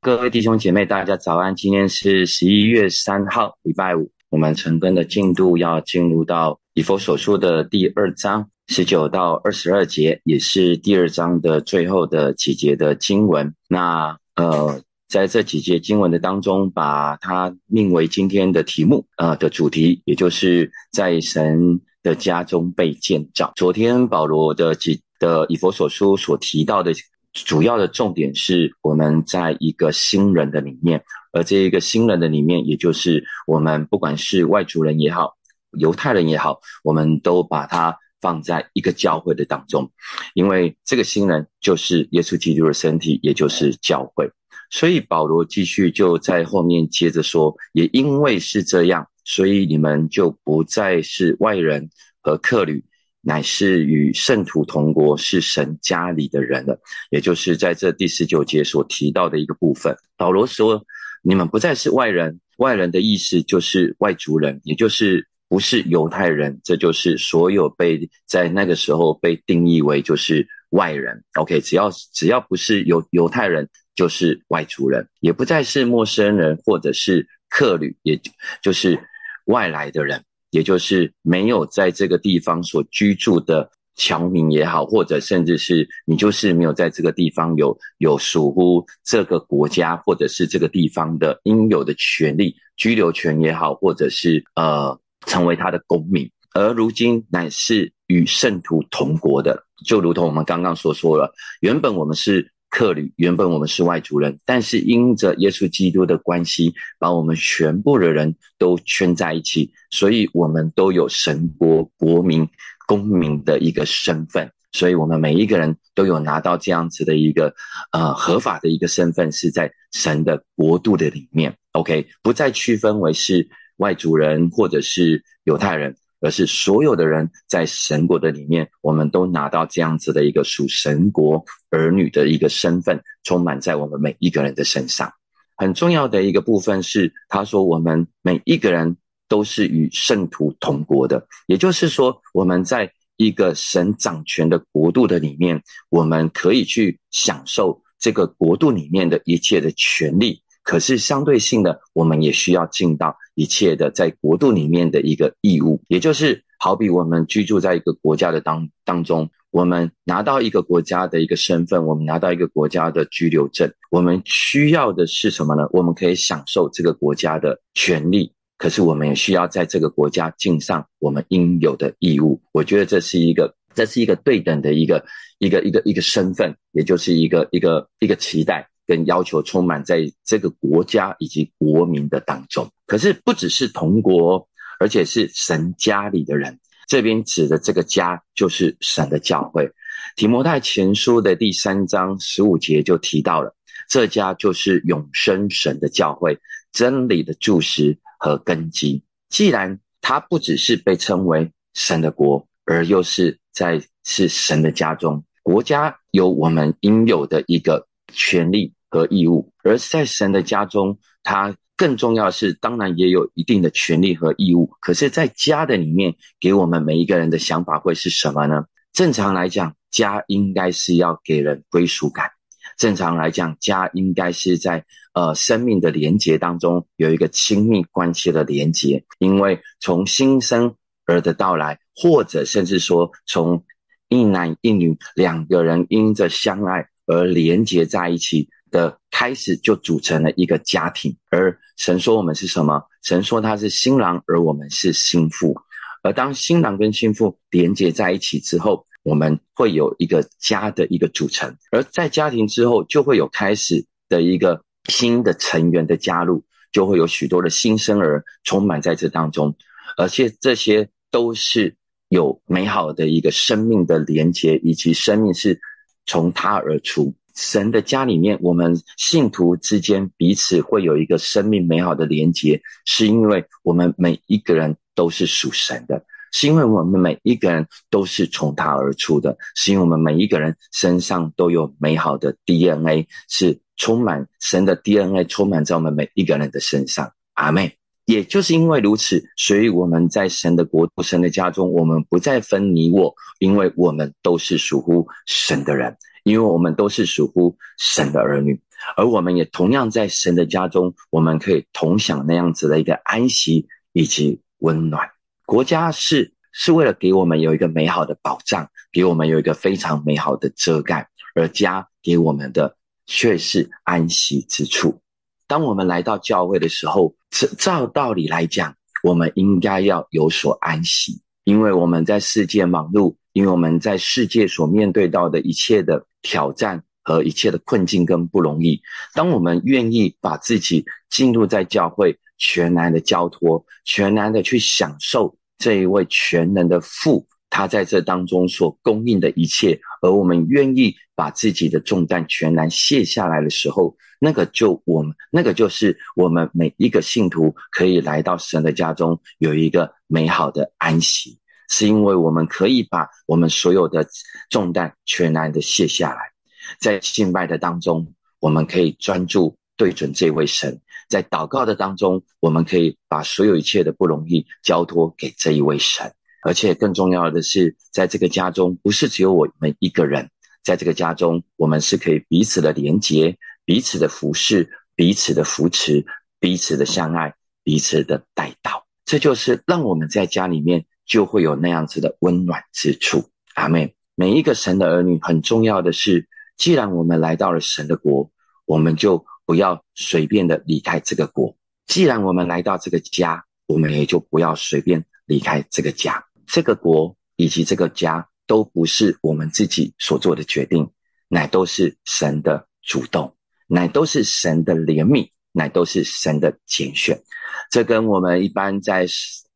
各位弟兄姐妹，大家早安！今天是十一月三号，礼拜五。我们晨更的进度要进入到以佛所书的第二章十九到二十二节，也是第二章的最后的几节的经文。那呃，在这几节经文的当中，把它命为今天的题目，呃的主题，也就是在神的家中被建造。昨天保罗的几的以佛所书所提到的。主要的重点是我们在一个新人的里面，而这一个新人的里面，也就是我们不管是外族人也好，犹太人也好，我们都把它放在一个教会的当中，因为这个新人就是耶稣基督的身体，也就是教会。所以保罗继续就在后面接着说，也因为是这样，所以你们就不再是外人和客旅。乃是与圣徒同国，是神家里的人了。也就是在这第十九节所提到的一个部分。保罗说：“你们不再是外人，外人的意思就是外族人，也就是不是犹太人。这就是所有被在那个时候被定义为就是外人。OK，只要只要不是犹犹太人，就是外族人，也不再是陌生人或者是客旅，也就是外来的人。”也就是没有在这个地方所居住的侨民也好，或者甚至是你就是没有在这个地方有有属乎这个国家或者是这个地方的应有的权利，居留权也好，或者是呃成为他的公民，而如今乃是与圣徒同国的，就如同我们刚刚所说了，原本我们是。客旅原本我们是外族人，但是因着耶稣基督的关系，把我们全部的人都圈在一起，所以我们都有神国国民公民的一个身份，所以我们每一个人都有拿到这样子的一个呃合法的一个身份，是在神的国度的里面。OK，不再区分为是外族人或者是犹太人。而是所有的人在神国的里面，我们都拿到这样子的一个属神国儿女的一个身份，充满在我们每一个人的身上。很重要的一个部分是，他说我们每一个人都是与圣徒同国的，也就是说，我们在一个神掌权的国度的里面，我们可以去享受这个国度里面的一切的权利。可是相对性的，我们也需要尽到一切的在国度里面的一个义务，也就是好比我们居住在一个国家的当当中，我们拿到一个国家的一个身份，我们拿到一个国家的居留证，我们需要的是什么呢？我们可以享受这个国家的权利，可是我们也需要在这个国家尽上我们应有的义务。我觉得这是一个，这是一个对等的一个一个一个一个身份，也就是一个一个一个期待。跟要求充满在这个国家以及国民的当中，可是不只是同国，而且是神家里的人。这边指的这个家，就是神的教会。提摩太前书的第三章十五节就提到了，这家就是永生神的教会，真理的柱石和根基。既然它不只是被称为神的国，而又是在是神的家中，国家有我们应有的一个权利。和义务，而在神的家中，他更重要的是，当然也有一定的权利和义务。可是，在家的里面，给我们每一个人的想法会是什么呢？正常来讲，家应该是要给人归属感。正常来讲，家应该是在呃生命的连结当中有一个亲密关系的连结，因为从新生儿的到来，或者甚至说从一男一女两个人因着相爱而连结在一起。的开始就组成了一个家庭，而神说我们是什么？神说他是新郎，而我们是新妇。而当新郎跟新妇连接在一起之后，我们会有一个家的一个组成。而在家庭之后，就会有开始的一个新的成员的加入，就会有许多的新生儿充满在这当中，而且这些都是有美好的一个生命的连接，以及生命是从他而出。神的家里面，我们信徒之间彼此会有一个生命美好的连结，是因为我们每一个人都是属神的，是因为我们每一个人都是从他而出的，是因为我们每一个人身上都有美好的 DNA，是充满神的 DNA，充满在我们每一个人的身上。阿妹，也就是因为如此，所以我们在神的国度、神的家中，我们不再分你我，因为我们都是属乎神的人。因为我们都是属乎神的儿女，而我们也同样在神的家中，我们可以同享那样子的一个安息以及温暖。国家是是为了给我们有一个美好的保障，给我们有一个非常美好的遮盖，而家给我们的却是安息之处。当我们来到教会的时候，照照道理来讲，我们应该要有所安息，因为我们在世界忙碌，因为我们在世界所面对到的一切的挑战和一切的困境跟不容易。当我们愿意把自己进入在教会，全然的交托，全然的去享受这一位全能的父。他在这当中所供应的一切，而我们愿意把自己的重担全然卸下来的时候，那个就我们那个就是我们每一个信徒可以来到神的家中有一个美好的安息，是因为我们可以把我们所有的重担全然的卸下来，在敬拜的当中，我们可以专注对准这位神，在祷告的当中，我们可以把所有一切的不容易交托给这一位神。而且更重要的是，在这个家中，不是只有我们一个人，在这个家中，我们是可以彼此的连结、彼此的服侍、彼此的扶持、彼此的相爱、彼此的带到。这就是让我们在家里面就会有那样子的温暖之处。阿妹，每一个神的儿女，很重要的是，既然我们来到了神的国，我们就不要随便的离开这个国；既然我们来到这个家，我们也就不要随便离开这个家。这个国以及这个家都不是我们自己所做的决定，乃都是神的主动，乃都是神的怜悯，乃都是神的拣选。这跟我们一般在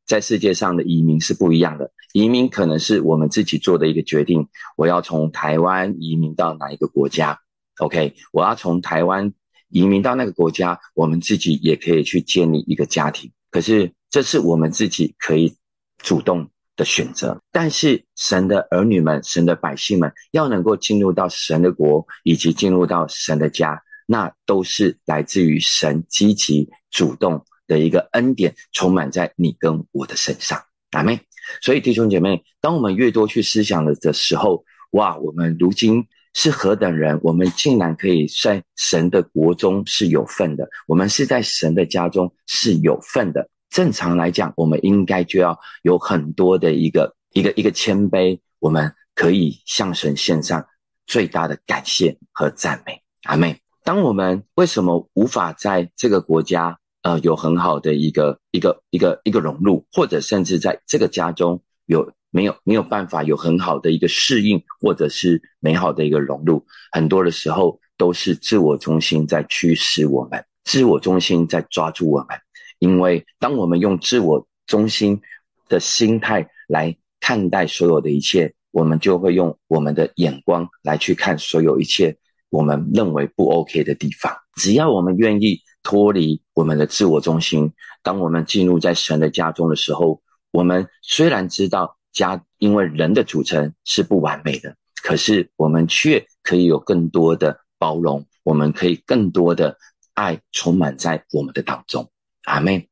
在世界上的移民是不一样的。移民可能是我们自己做的一个决定，我要从台湾移民到哪一个国家？OK，我要从台湾移民到那个国家，我们自己也可以去建立一个家庭。可是这是我们自己可以主动。的选择，但是神的儿女们、神的百姓们要能够进入到神的国，以及进入到神的家，那都是来自于神积极主动的一个恩典，充满在你跟我的身上，阿妹。所以弟兄姐妹，当我们越多去思想了的时候，哇，我们如今是何等人？我们竟然可以在神的国中是有份的，我们是在神的家中是有份的。正常来讲，我们应该就要有很多的一个一个一个谦卑，我们可以向神献上最大的感谢和赞美。阿妹，当我们为什么无法在这个国家呃有很好的一个一个一个一个融入，或者甚至在这个家中有没有没有办法有很好的一个适应，或者是美好的一个融入？很多的时候都是自我中心在驱使我们，自我中心在抓住我们。因为当我们用自我中心的心态来看待所有的一切，我们就会用我们的眼光来去看所有一切我们认为不 OK 的地方。只要我们愿意脱离我们的自我中心，当我们进入在神的家中的时候，我们虽然知道家因为人的组成是不完美的，可是我们却可以有更多的包容，我们可以更多的爱充满在我们的当中。阿妹，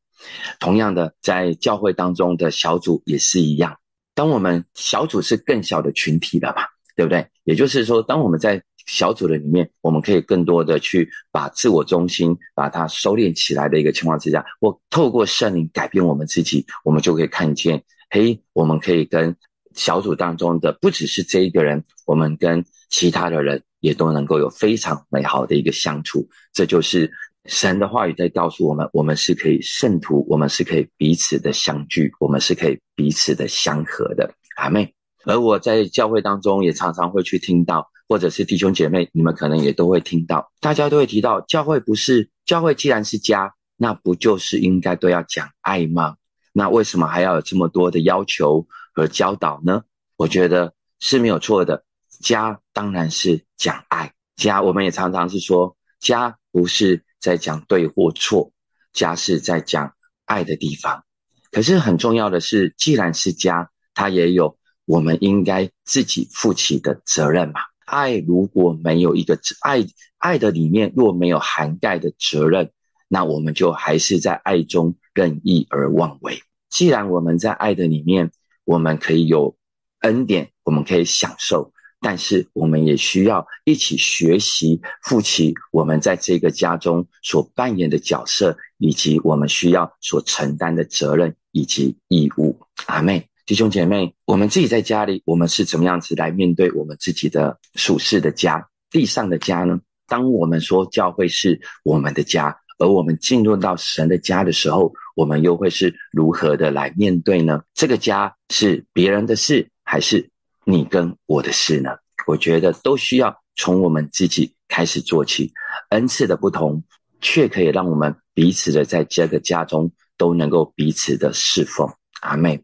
同样的，在教会当中的小组也是一样。当我们小组是更小的群体了嘛，对不对？也就是说，当我们在小组的里面，我们可以更多的去把自我中心把它收敛起来的一个情况之下，或透过圣灵改变我们自己，我们就可以看见，嘿，我们可以跟小组当中的不只是这一个人，我们跟其他的人也都能够有非常美好的一个相处。这就是。神的话语在告诉我们：我们是可以圣徒，我们是可以彼此的相聚，我们是可以彼此的相合的。阿妹，而我在教会当中也常常会去听到，或者是弟兄姐妹，你们可能也都会听到，大家都会提到，教会不是教会，既然是家，那不就是应该都要讲爱吗？那为什么还要有这么多的要求和教导呢？我觉得是没有错的，家当然是讲爱，家我们也常常是说，家不是。在讲对或错，家是在讲爱的地方。可是很重要的是，既然是家，它也有我们应该自己负起的责任嘛。爱如果没有一个爱，爱的里面若没有涵盖的责任，那我们就还是在爱中任意而妄为。既然我们在爱的里面，我们可以有恩典，我们可以享受，但是我们也需要一起学习，负起我们在这个家中所扮演的角色，以及我们需要所承担的责任以及义务。阿妹，弟兄姐妹，我们自己在家里，我们是怎么样子来面对我们自己的属世的家、地上的家呢？当我们说教会是我们的家，而我们进入到神的家的时候，我们又会是如何的来面对呢？这个家是别人的事，还是？你跟我的事呢？我觉得都需要从我们自己开始做起。恩赐的不同，却可以让我们彼此的在这个家中都能够彼此的侍奉。阿妹，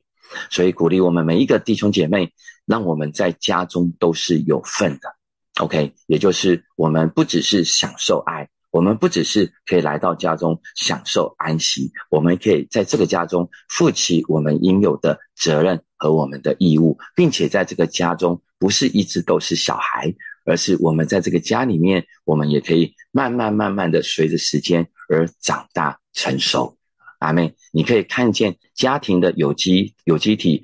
所以鼓励我们每一个弟兄姐妹，让我们在家中都是有份的。OK，也就是我们不只是享受爱。我们不只是可以来到家中享受安息，我们可以在这个家中负起我们应有的责任和我们的义务，并且在这个家中不是一直都是小孩，而是我们在这个家里面，我们也可以慢慢慢慢的随着时间而长大成熟。阿妹，你可以看见家庭的有机有机体，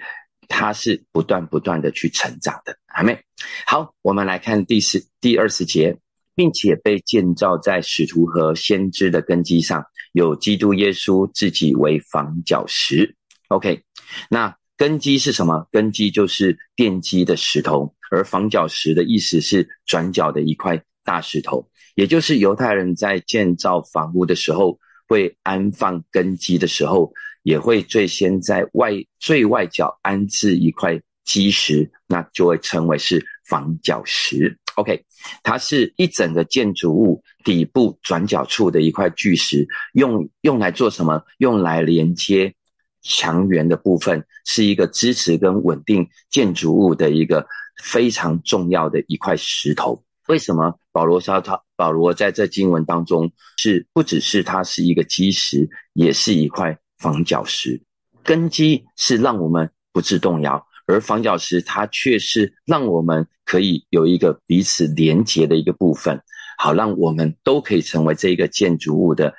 它是不断不断的去成长的。阿妹，好，我们来看第十第二十节。并且被建造在使徒和先知的根基上，有基督耶稣自己为房角石。OK，那根基是什么？根基就是奠基的石头，而房角石的意思是转角的一块大石头，也就是犹太人在建造房屋的时候，会安放根基的时候，也会最先在外最外角安置一块基石，那就会称为是房角石。OK，它是一整个建筑物底部转角处的一块巨石，用用来做什么？用来连接墙垣的部分，是一个支持跟稳定建筑物的一个非常重要的一块石头。为什么保罗说他保罗在这经文当中是不只是它是一个基石，也是一块房角石，根基是让我们不致动摇。而房角石，它却是让我们可以有一个彼此连结的一个部分，好让我们都可以成为这个建筑物的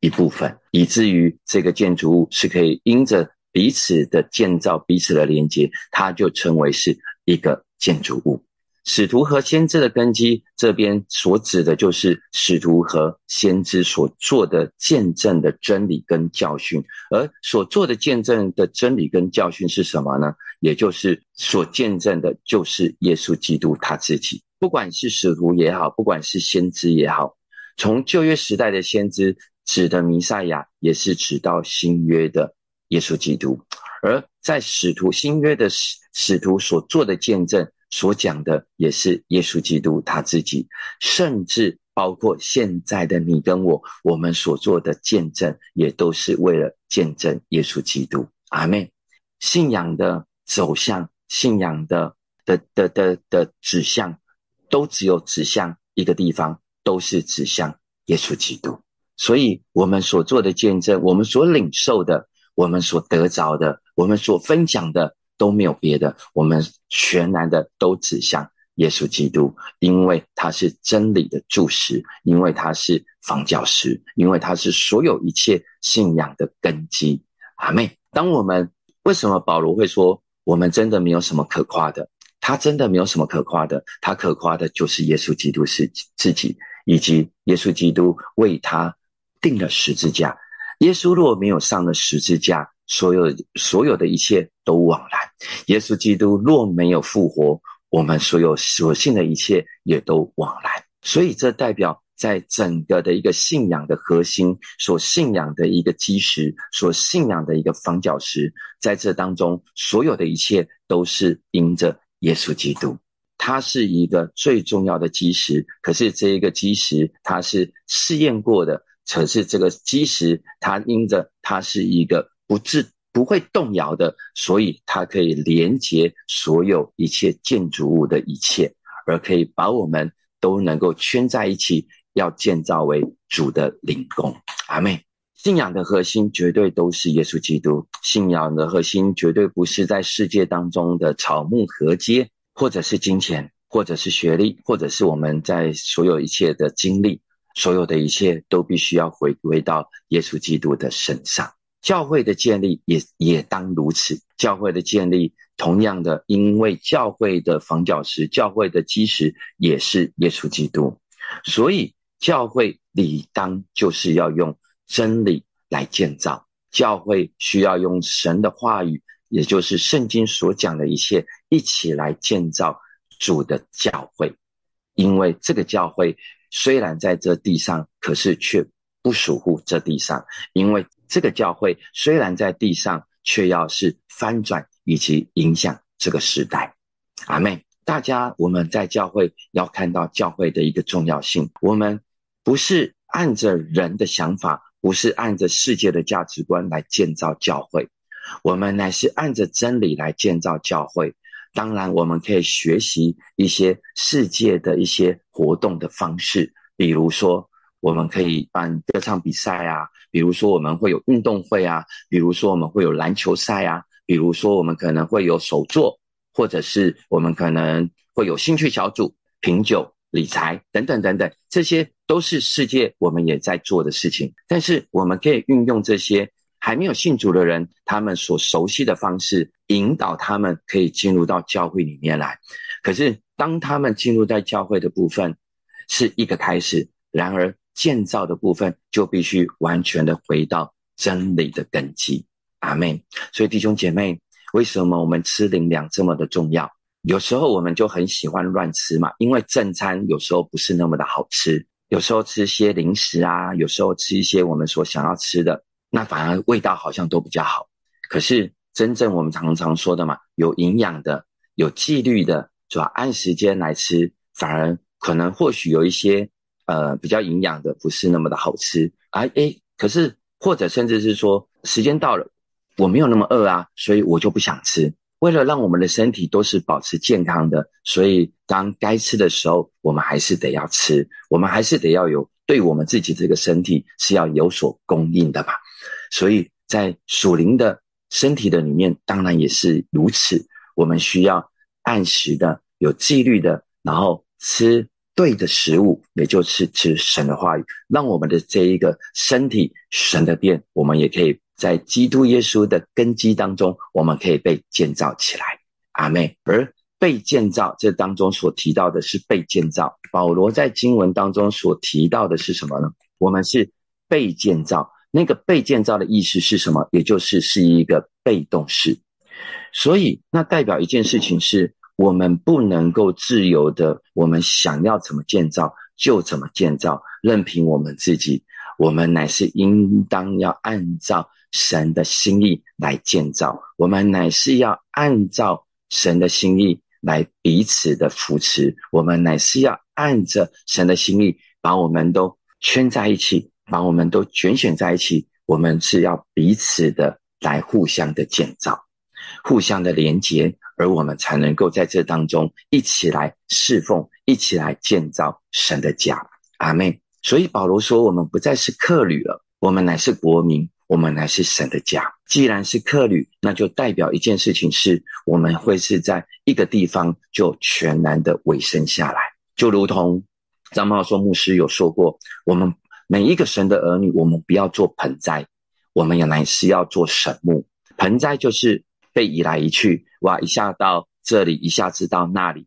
一部分，以至于这个建筑物是可以因着彼此的建造、彼此的连接，它就成为是一个建筑物。使徒和先知的根基，这边所指的就是使徒和先知所做的见证的真理跟教训，而所做的见证的真理跟教训是什么呢？也就是所见证的，就是耶稣基督他自己。不管是使徒也好，不管是先知也好，从旧约时代的先知指的弥赛亚，也是指到新约的耶稣基督。而在使徒新约的使使徒所做的见证。所讲的也是耶稣基督他自己，甚至包括现在的你跟我，我们所做的见证，也都是为了见证耶稣基督。阿妹，信仰的走向，信仰的的的的的指向，都只有指向一个地方，都是指向耶稣基督。所以，我们所做的见证，我们所领受的，我们所得着的，我们所分享的。都没有别的，我们全然的都指向耶稣基督，因为他是真理的柱石，因为他是房角石，因为他是所有一切信仰的根基。阿妹，当我们为什么保罗会说我们真的没有什么可夸的？他真的没有什么可夸的，他可夸的就是耶稣基督是自己，以及耶稣基督为他定了十字架。耶稣若没有上了十字架，所有所有的一切都枉然。耶稣基督若没有复活，我们所有所信的一切也都枉然。所以，这代表在整个的一个信仰的核心，所信仰的一个基石，所信仰的一个方角石，在这当中，所有的一切都是因着耶稣基督，他是一个最重要的基石。可是，这一个基石，它是试验过的，可是这个基石，它因着它是一个不致。不会动摇的，所以它可以连接所有一切建筑物的一切，而可以把我们都能够圈在一起，要建造为主的灵宫。阿妹，信仰的核心绝对都是耶稣基督，信仰的核心绝对不是在世界当中的草木河街，或者是金钱，或者是学历，或者是我们在所有一切的经历，所有的一切都必须要回归到耶稣基督的身上。教会的建立也也当如此。教会的建立，同样的，因为教会的房角石、教会的基石也是耶稣基督，所以教会理当就是要用真理来建造。教会需要用神的话语，也就是圣经所讲的一切，一起来建造主的教会。因为这个教会虽然在这地上，可是却不属乎这地上，因为。这个教会虽然在地上，却要是翻转以及影响这个时代。阿妹，大家我们在教会要看到教会的一个重要性。我们不是按着人的想法，不是按着世界的价值观来建造教会，我们乃是按着真理来建造教会。当然，我们可以学习一些世界的一些活动的方式，比如说。我们可以办歌唱比赛啊，比如说我们会有运动会啊，比如说我们会有篮球赛啊，比如说我们可能会有手作，或者是我们可能会有兴趣小组、品酒、理财等等等等，这些都是世界我们也在做的事情。但是我们可以运用这些还没有信主的人，他们所熟悉的方式，引导他们可以进入到教会里面来。可是当他们进入在教会的部分是一个开始，然而。建造的部分就必须完全的回到真理的根基，阿妹。所以弟兄姐妹，为什么我们吃灵粮这么的重要？有时候我们就很喜欢乱吃嘛，因为正餐有时候不是那么的好吃，有时候吃些零食啊，有时候吃一些我们所想要吃的，那反而味道好像都比较好。可是真正我们常常说的嘛，有营养的、有纪律的，主要按时间来吃，反而可能或许有一些。呃，比较营养的不是那么的好吃啊，哎，可是或者甚至是说时间到了，我没有那么饿啊，所以我就不想吃。为了让我们的身体都是保持健康的，所以当该吃的时候，我们还是得要吃，我们还是得要有对我们自己这个身体是要有所供应的吧。所以在属灵的身体的里面，当然也是如此，我们需要按时的、有纪律的，然后吃。对的食物，也就是吃神的话语，让我们的这一个身体，神的殿，我们也可以在基督耶稣的根基当中，我们可以被建造起来。阿妹，而被建造这当中所提到的是被建造。保罗在经文当中所提到的是什么呢？我们是被建造。那个被建造的意思是什么？也就是是一个被动式。所以，那代表一件事情是。我们不能够自由的，我们想要怎么建造就怎么建造，任凭我们自己。我们乃是应当要按照神的心意来建造，我们乃是要按照神的心意来彼此的扶持，我们乃是要按着神的心意把我们都圈在一起，把我们都卷选在一起。我们是要彼此的来互相的建造，互相的连结。而我们才能够在这当中一起来侍奉，一起来建造神的家。阿妹。所以保罗说：“我们不再是客旅了，我们乃是国民，我们乃是神的家。既然是客旅，那就代表一件事情是，我们会是在一个地方就全然的委身下来。就如同张茂说牧师有说过，我们每一个神的儿女，我们不要做盆栽，我们也乃是要做神木。盆栽就是被移来移去。”哇！一下到这里，一下子到那里，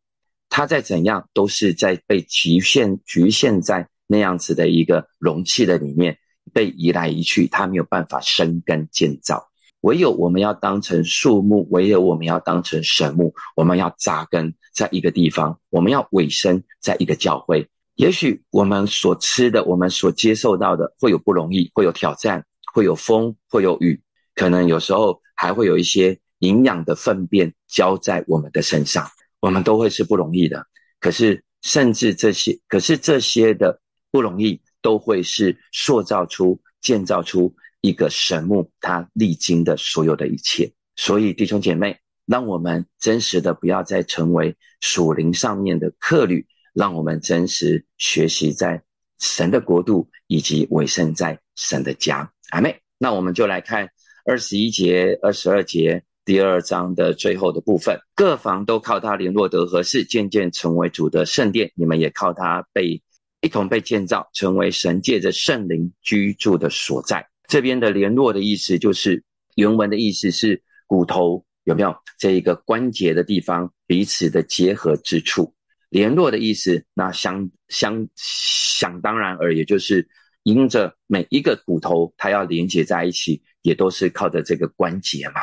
它再怎样都是在被局限、局限在那样子的一个容器的里面，被移来移去，它没有办法生根建造。唯有我们要当成树木，唯有我们要当成神木，我们要扎根在一个地方，我们要委身在一个教会。也许我们所吃的，我们所接受到的，会有不容易，会有挑战，会有风，会有雨，可能有时候还会有一些。营养的粪便浇在我们的身上，我们都会是不容易的。可是，甚至这些，可是这些的不容易，都会是塑造出、建造出一个神木，它历经的所有的一切。所以，弟兄姐妹，让我们真实的不要再成为属灵上面的客旅，让我们真实学习在神的国度，以及委身在神的家。阿妹，那我们就来看二十一节、二十二节。第二章的最后的部分，各房都靠他联络得合适，渐渐成为主的圣殿。你们也靠他被一同被建造，成为神借着圣灵居住的所在。这边的联络的意思就是原文的意思是骨头有没有这一个关节的地方彼此的结合之处。联络的意思，那相相想当然而也就是因着每一个骨头它要连接在一起，也都是靠着这个关节嘛。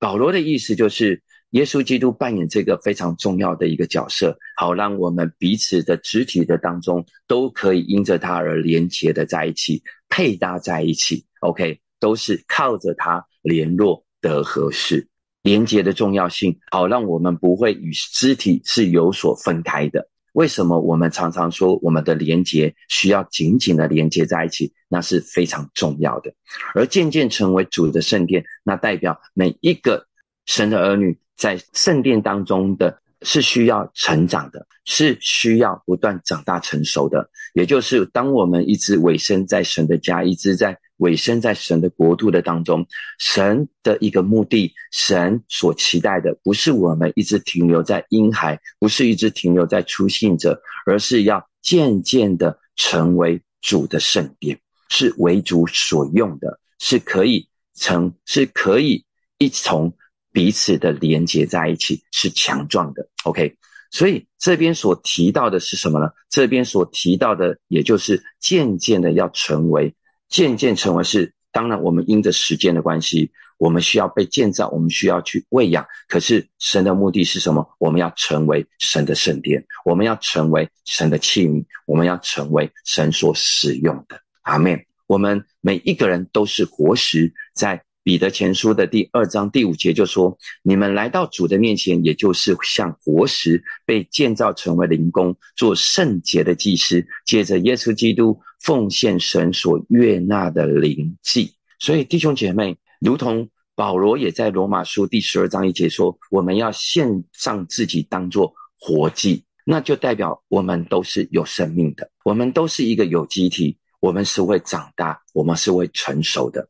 保罗的意思就是。耶稣基督扮演这个非常重要的一个角色，好让我们彼此的肢体的当中都可以因着他而连结的在一起，配搭在一起。OK，都是靠着他联络的合适，连接的重要性，好让我们不会与肢体是有所分开的。为什么我们常常说我们的连接需要紧紧的连接在一起？那是非常重要的。而渐渐成为主的圣殿，那代表每一个神的儿女。在圣殿当中的是需要成长的，是需要不断长大成熟的。也就是当我们一直委身在神的家，一直在委身在神的国度的当中，神的一个目的，神所期待的，不是我们一直停留在婴孩，不是一直停留在初信者，而是要渐渐的成为主的圣殿，是为主所用的，是可以成，是可以一从。彼此的连接在一起是强壮的，OK。所以这边所提到的是什么呢？这边所提到的，也就是渐渐的要成为，渐渐成为是。当然，我们因着时间的关系，我们需要被建造，我们需要去喂养。可是神的目的是什么？我们要成为神的圣殿，我们要成为神的器皿，我们要成为神所使用的。阿门。我们每一个人都是活石，在。彼得前书的第二章第五节就说：“你们来到主的面前，也就是像活石被建造成为灵宫，做圣洁的祭司，借着耶稣基督奉献神所悦纳的灵祭。”所以弟兄姐妹，如同保罗也在罗马书第十二章一节说：“我们要献上自己当做活祭。”那就代表我们都是有生命的，我们都是一个有机体，我们是会长大，我们是会成熟的。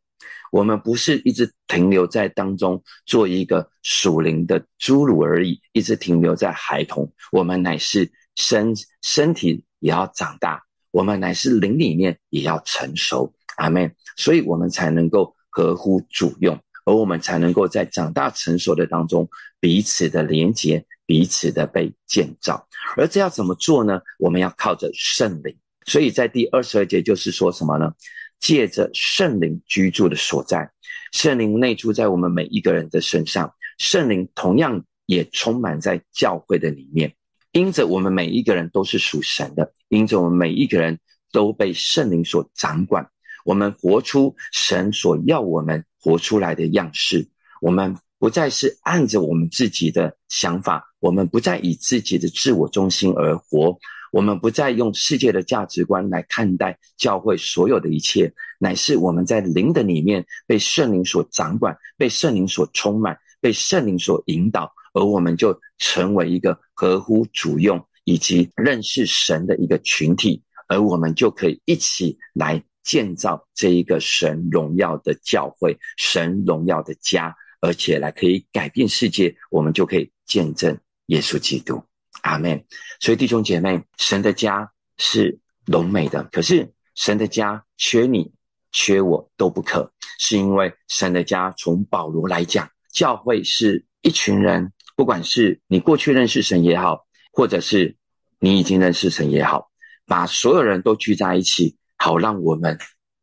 我们不是一直停留在当中做一个属灵的侏儒而已，一直停留在孩童。我们乃是身身体也要长大，我们乃是灵里面也要成熟。阿门。所以，我们才能够合乎主用，而我们才能够在长大成熟的当中彼此的连接，彼此的被建造。而这要怎么做呢？我们要靠着圣灵。所以在第二十二节就是说什么呢？借着圣灵居住的所在，圣灵内住在我们每一个人的身上，圣灵同样也充满在教会的里面。因着我们每一个人都是属神的，因着我们每一个人都被圣灵所掌管，我们活出神所要我们活出来的样式。我们不再是按着我们自己的想法，我们不再以自己的自我中心而活。我们不再用世界的价值观来看待教会所有的一切，乃是我们在灵的里面被圣灵所掌管，被圣灵所充满，被圣灵所引导，而我们就成为一个合乎主用以及认识神的一个群体，而我们就可以一起来建造这一个神荣耀的教会，神荣耀的家，而且来可以改变世界，我们就可以见证耶稣基督。阿门。所以弟兄姐妹，神的家是荣美的，可是神的家缺你、缺我都不可，是因为神的家从保罗来讲，教会是一群人，不管是你过去认识神也好，或者是你已经认识神也好，把所有人都聚在一起，好让我们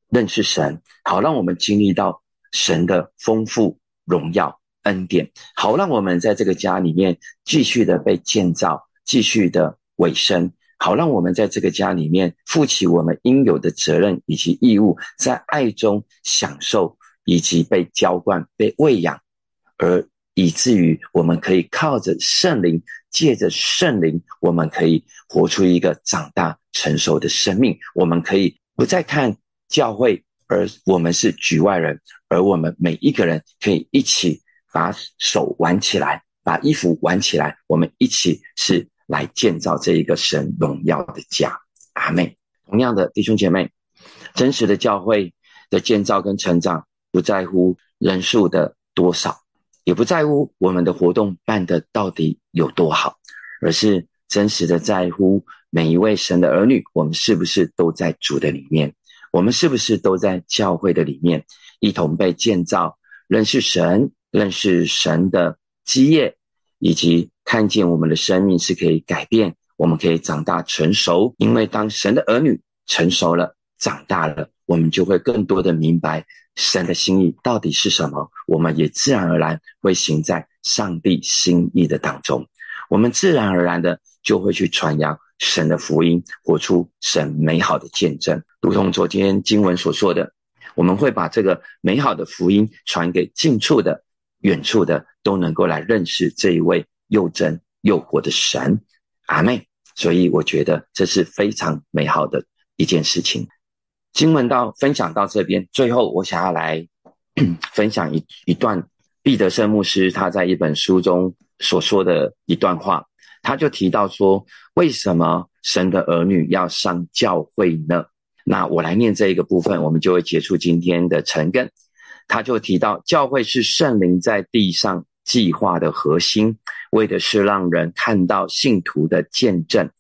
认识神，好让我们经历到神的丰富荣耀恩典，好让我们在这个家里面继续的被建造。继续的尾声，好让我们在这个家里面负起我们应有的责任以及义务，在爱中享受以及被浇灌、被喂养，而以至于我们可以靠着圣灵，借着圣灵，我们可以活出一个长大成熟的生命。我们可以不再看教会，而我们是局外人，而我们每一个人可以一起把手挽起来，把衣服挽起来，我们一起是。来建造这一个神荣耀的家，阿妹。同样的弟兄姐妹，真实的教会的建造跟成长，不在乎人数的多少，也不在乎我们的活动办的到底有多好，而是真实的在乎每一位神的儿女，我们是不是都在主的里面。我们是不是都在教会的里面一同被建造，认识神，认识神的基业，以及看见我们的生命是可以改变，我们可以长大成熟。因为当神的儿女成熟了、长大了，我们就会更多的明白神的心意到底是什么，我们也自然而然会行在上帝心意的当中，我们自然而然的就会去传扬。神的福音，活出神美好的见证，如同昨天经文所说的，我们会把这个美好的福音传给近处的、远处的，都能够来认识这一位又真又活的神。阿妹，所以我觉得这是非常美好的一件事情。经文到分享到这边，最后我想要来 分享一一段毕德圣牧师他在一本书中所说的一段话。他就提到说，为什么神的儿女要上教会呢？那我来念这一个部分，我们就会结束今天的晨更。他就提到，教会是圣灵在地上计划的核心，为的是让人看到信徒的见证，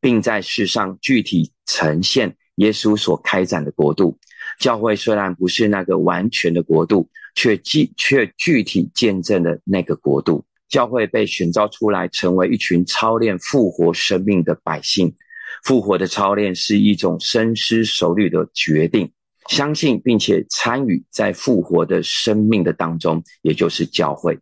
并在世上具体呈现耶稣所开展的国度。教会虽然不是那个完全的国度，却具却具体见证了那个国度。教会被选召出来，成为一群操练复活生命的百姓。复活的操练是一种深思熟虑的决定，相信并且参与在复活的生命的当中，也就是教会。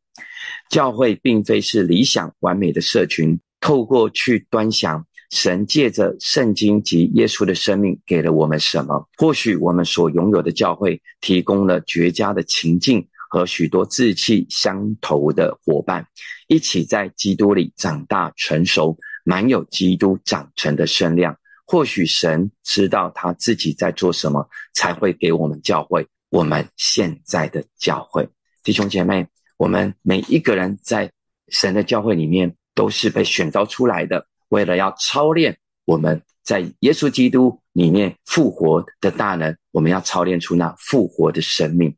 教会并非是理想完美的社群，透过去端详神借着圣经及耶稣的生命给了我们什么？或许我们所拥有的教会提供了绝佳的情境。和许多志气相投的伙伴一起在基督里长大成熟，满有基督长成的身量。或许神知道他自己在做什么，才会给我们教会。我们现在的教会弟兄姐妹，我们每一个人在神的教会里面都是被选召出来的，为了要操练我们在耶稣基督里面复活的大能，我们要操练出那复活的生命。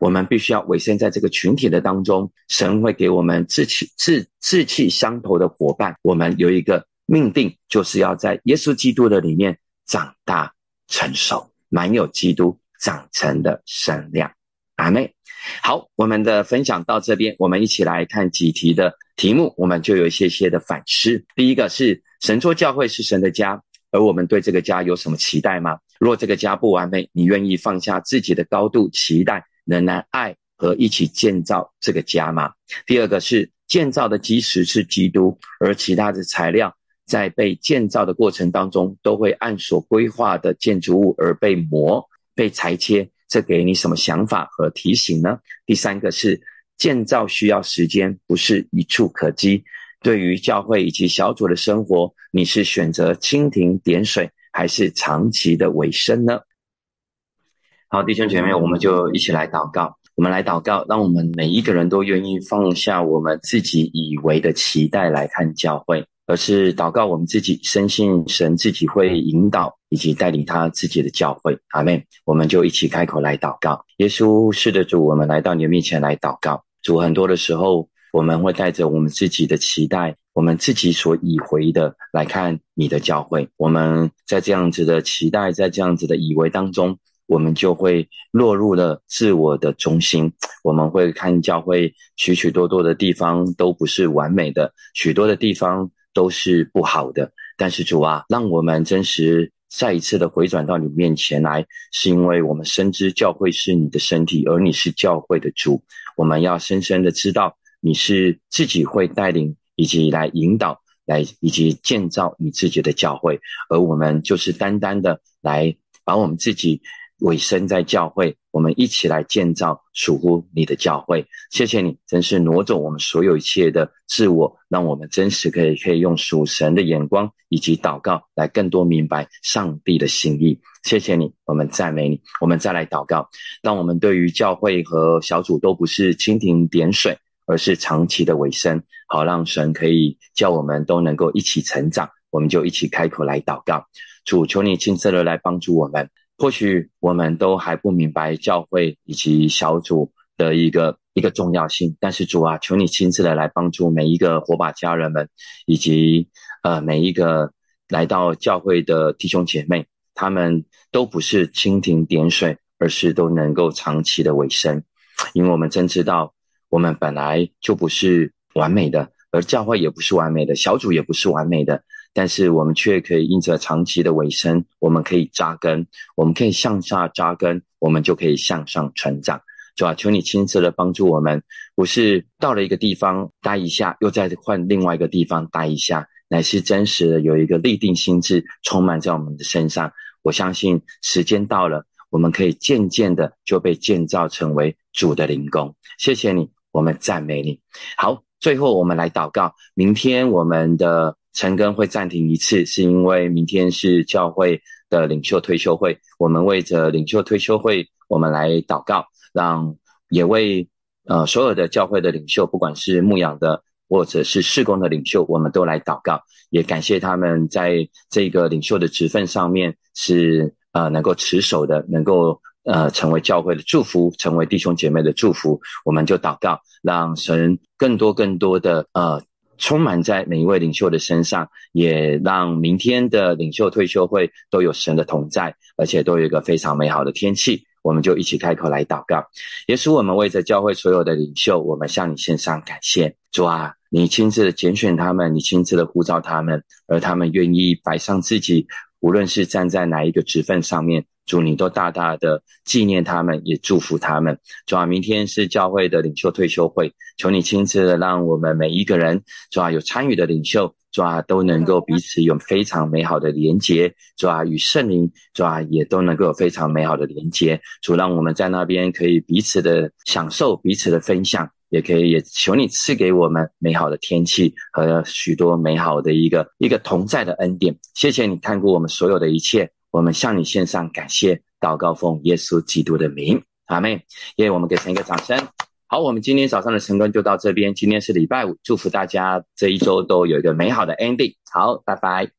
我们必须要委身在这个群体的当中，神会给我们志气、志志气相投的伙伴。我们有一个命定，就是要在耶稣基督的里面长大成熟，满有基督长成的身量。阿妹，好，我们的分享到这边，我们一起来看几题的题目，我们就有一些些的反思。第一个是神作教会是神的家，而我们对这个家有什么期待吗？若这个家不完美，你愿意放下自己的高度期待？仍然爱和一起建造这个家吗？第二个是建造的基石是基督，而其他的材料在被建造的过程当中，都会按所规划的建筑物而被磨、被裁切。这给你什么想法和提醒呢？第三个是建造需要时间，不是一触可及。对于教会以及小组的生活，你是选择蜻蜓点水，还是长期的尾声呢？好，弟兄姐妹，我们就一起来祷告。我们来祷告，让我们每一个人都愿意放下我们自己以为的期待来看教会，而是祷告我们自己深信神自己会引导以及带领他自己的教会。阿门。我们就一起开口来祷告。耶稣是的主，我们来到你的面前来祷告。主，很多的时候我们会带着我们自己的期待，我们自己所以为的来看你的教会。我们在这样子的期待，在这样子的以为当中。我们就会落入了自我的中心，我们会看教会许许多多的地方都不是完美的，许多的地方都是不好的。但是主啊，让我们真实再一次的回转到你面前来，是因为我们深知教会是你的身体，而你是教会的主。我们要深深的知道你是自己会带领以及来引导，来以及建造你自己的教会，而我们就是单单的来把我们自己。委身在教会，我们一起来建造属乎你的教会。谢谢你，真是挪走我们所有一切的自我，让我们真实可以可以用属神的眼光以及祷告来更多明白上帝的心意。谢谢你，我们赞美你。我们再来祷告，让我们对于教会和小组都不是蜻蜓点水，而是长期的尾声，好让神可以叫我们都能够一起成长。我们就一起开口来祷告，主求你亲自的来帮助我们。或许我们都还不明白教会以及小组的一个一个重要性，但是主啊，求你亲自的来帮助每一个火把家人们，以及呃每一个来到教会的弟兄姐妹，他们都不是蜻蜓点水，而是都能够长期的尾生。因为我们真知道，我们本来就不是完美的，而教会也不是完美的，小组也不是完美的，但是我们却可以因着长期的尾声，我们可以扎根，我们可以向下扎根，我们就可以向上成长。主啊，求你亲自的帮助我们，不是到了一个地方待一下，又再换另外一个地方待一下，乃是真实的有一个立定心智充满在我们的身上。我相信时间到了，我们可以渐渐的就被建造成为主的灵宫。谢谢你，我们赞美你。好，最后我们来祷告。明天我们的晨更会暂停一次，是因为明天是教会的领袖退休会，我们为着领袖退休会，我们来祷告。让也为呃所有的教会的领袖，不管是牧养的或者是事工的领袖，我们都来祷告，也感谢他们在这个领袖的职分上面是呃能够持守的，能够呃成为教会的祝福，成为弟兄姐妹的祝福。我们就祷告，让神更多更多的呃充满在每一位领袖的身上，也让明天的领袖退休会都有神的同在，而且都有一个非常美好的天气。我们就一起开口来祷告，也使我们为着教会所有的领袖，我们向你献上感谢。主啊，你亲自的拣选他们，你亲自的呼召他们，而他们愿意摆上自己，无论是站在哪一个职份上面。主，你都大大的纪念他们，也祝福他们。主啊，明天是教会的领袖退休会，求你亲自的让我们每一个人，主啊，有参与的领袖，主啊，都能够彼此有非常美好的连结，主啊，与圣灵，主啊，也都能够有非常美好的连结。主，让我们在那边可以彼此的享受，彼此的分享，也可以也求你赐给我们美好的天气和许多美好的一个一个同在的恩典。谢谢你看顾我们所有的一切。我们向你献上感谢，祷告奉耶稣基督的名，阿门。耶，我们给神一个掌声。好，我们今天早上的晨光就到这边。今天是礼拜五，祝福大家这一周都有一个美好的 ending。好，拜拜。